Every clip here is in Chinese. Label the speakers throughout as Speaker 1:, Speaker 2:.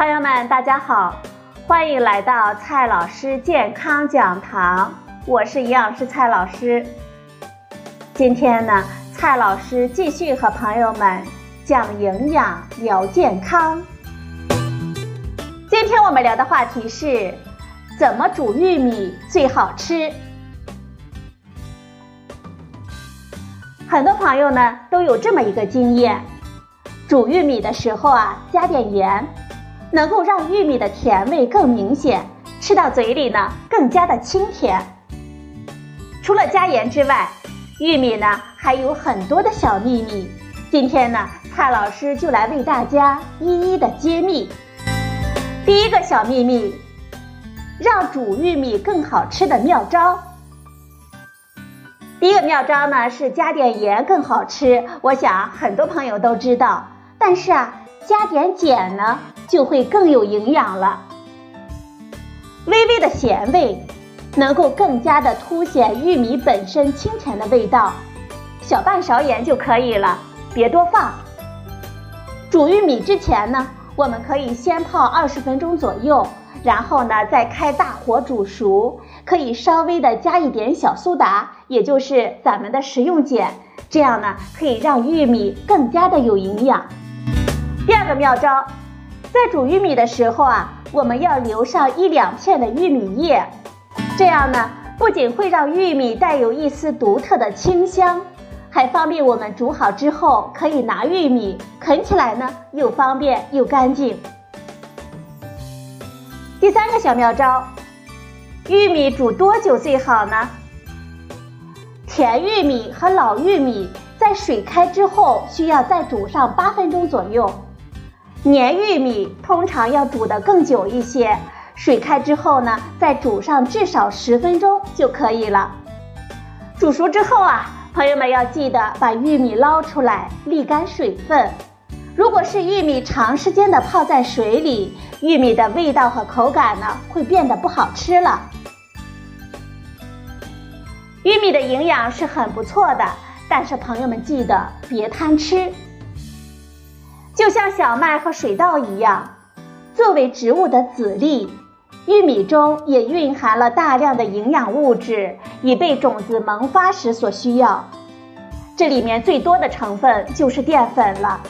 Speaker 1: 朋友们，大家好，欢迎来到蔡老师健康讲堂，我是营养师蔡老师。今天呢，蔡老师继续和朋友们讲营养聊健康。今天我们聊的话题是怎么煮玉米最好吃。很多朋友呢都有这么一个经验，煮玉米的时候啊，加点盐。能够让玉米的甜味更明显，吃到嘴里呢更加的清甜。除了加盐之外，玉米呢还有很多的小秘密。今天呢，蔡老师就来为大家一一的揭秘。第一个小秘密，让煮玉米更好吃的妙招。第一个妙招呢是加点盐更好吃，我想很多朋友都知道。但是啊，加点碱呢？就会更有营养了。微微的咸味，能够更加的凸显玉米本身清甜的味道。小半勺盐就可以了，别多放。煮玉米之前呢，我们可以先泡二十分钟左右，然后呢再开大火煮熟。可以稍微的加一点小苏打，也就是咱们的食用碱，这样呢可以让玉米更加的有营养。第二个妙招。在煮玉米的时候啊，我们要留上一两片的玉米叶，这样呢，不仅会让玉米带有一丝独特的清香，还方便我们煮好之后可以拿玉米啃起来呢，又方便又干净。第三个小妙招，玉米煮多久最好呢？甜玉米和老玉米在水开之后需要再煮上八分钟左右。黏玉米通常要煮得更久一些，水开之后呢，再煮上至少十分钟就可以了。煮熟之后啊，朋友们要记得把玉米捞出来，沥干水分。如果是玉米长时间的泡在水里，玉米的味道和口感呢会变得不好吃了。玉米的营养是很不错的，但是朋友们记得别贪吃。就像小麦和水稻一样，作为植物的子粒，玉米中也蕴含了大量的营养物质，以被种子萌发时所需要。这里面最多的成分就是淀粉了。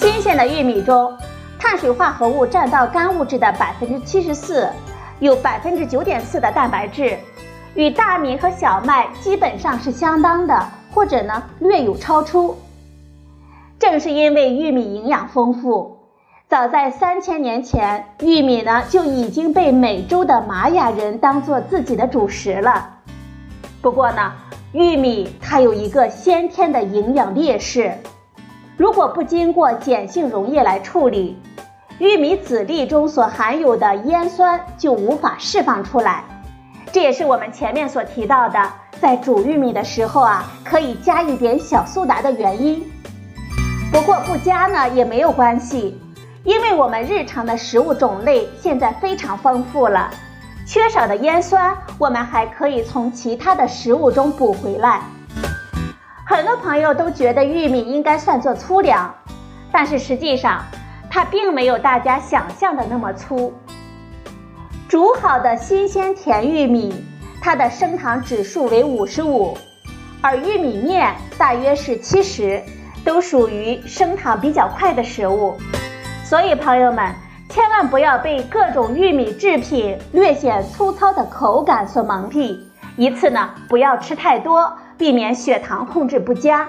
Speaker 1: 新鲜的玉米中，碳水化合物占到干物质的百分之七十四，有百分之九点四的蛋白质，与大米和小麦基本上是相当的，或者呢略有超出。正是因为玉米营养丰富，早在三千年前，玉米呢就已经被美洲的玛雅人当做自己的主食了。不过呢，玉米它有一个先天的营养劣势，如果不经过碱性溶液来处理，玉米籽粒中所含有的烟酸就无法释放出来。这也是我们前面所提到的，在煮玉米的时候啊，可以加一点小苏打的原因。不过不加呢也没有关系，因为我们日常的食物种类现在非常丰富了，缺少的烟酸我们还可以从其他的食物中补回来。很多朋友都觉得玉米应该算作粗粮，但是实际上它并没有大家想象的那么粗。煮好的新鲜甜玉米，它的升糖指数为五十五，而玉米面大约是七十。都属于升糖比较快的食物，所以朋友们千万不要被各种玉米制品略显粗糙的口感所蒙蔽，一次呢不要吃太多，避免血糖控制不佳。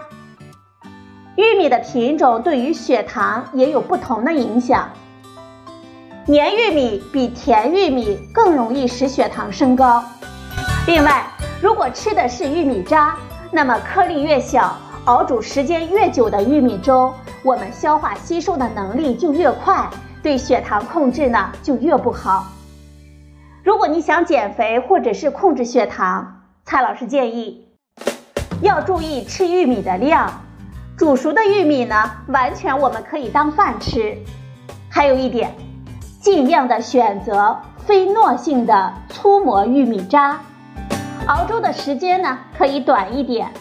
Speaker 1: 玉米的品种对于血糖也有不同的影响，黏玉米比甜玉米更容易使血糖升高。另外，如果吃的是玉米渣，那么颗粒越小。熬煮时间越久的玉米粥，我们消化吸收的能力就越快，对血糖控制呢就越不好。如果你想减肥或者是控制血糖，蔡老师建议要注意吃玉米的量。煮熟的玉米呢，完全我们可以当饭吃。还有一点，尽量的选择非糯性的粗磨玉米渣，熬粥的时间呢可以短一点。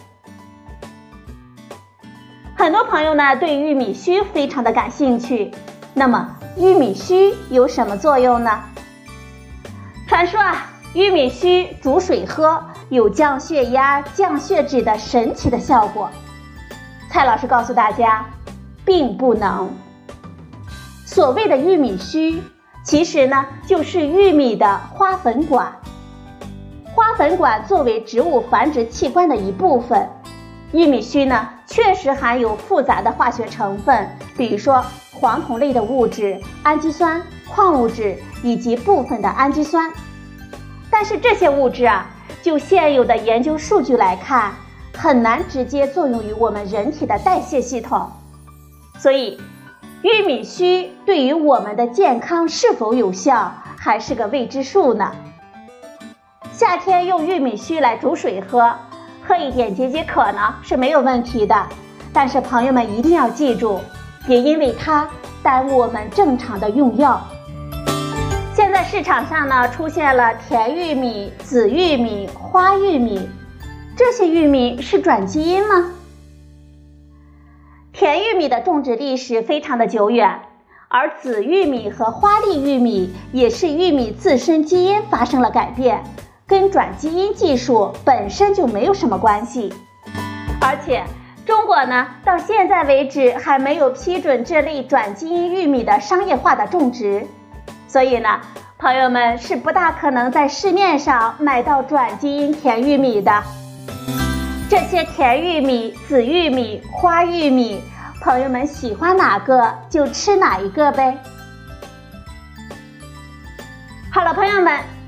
Speaker 1: 很多朋友呢对玉米须非常的感兴趣，那么玉米须有什么作用呢？传说啊，玉米须煮水喝有降血压、降血脂的神奇的效果。蔡老师告诉大家，并不能。所谓的玉米须，其实呢就是玉米的花粉管。花粉管作为植物繁殖器官的一部分，玉米须呢确实含有复杂的化学成分，比如说黄酮类的物质、氨基酸、矿物质以及部分的氨基酸。但是这些物质啊，就现有的研究数据来看，很难直接作用于我们人体的代谢系统，所以。玉米须对于我们的健康是否有效，还是个未知数呢？夏天用玉米须来煮水喝，喝一点解解渴呢是没有问题的。但是朋友们一定要记住，别因为它耽误我们正常的用药。现在市场上呢出现了甜玉米、紫玉米、花玉米，这些玉米是转基因吗？甜玉米的种植历史非常的久远，而紫玉米和花粒玉米也是玉米自身基因发生了改变，跟转基因技术本身就没有什么关系。而且中国呢，到现在为止还没有批准这类转基因玉米的商业化的种植，所以呢，朋友们是不大可能在市面上买到转基因甜玉米的。这些甜玉米、紫玉米、花玉米，朋友们喜欢哪个就吃哪一个呗。好了，朋友们，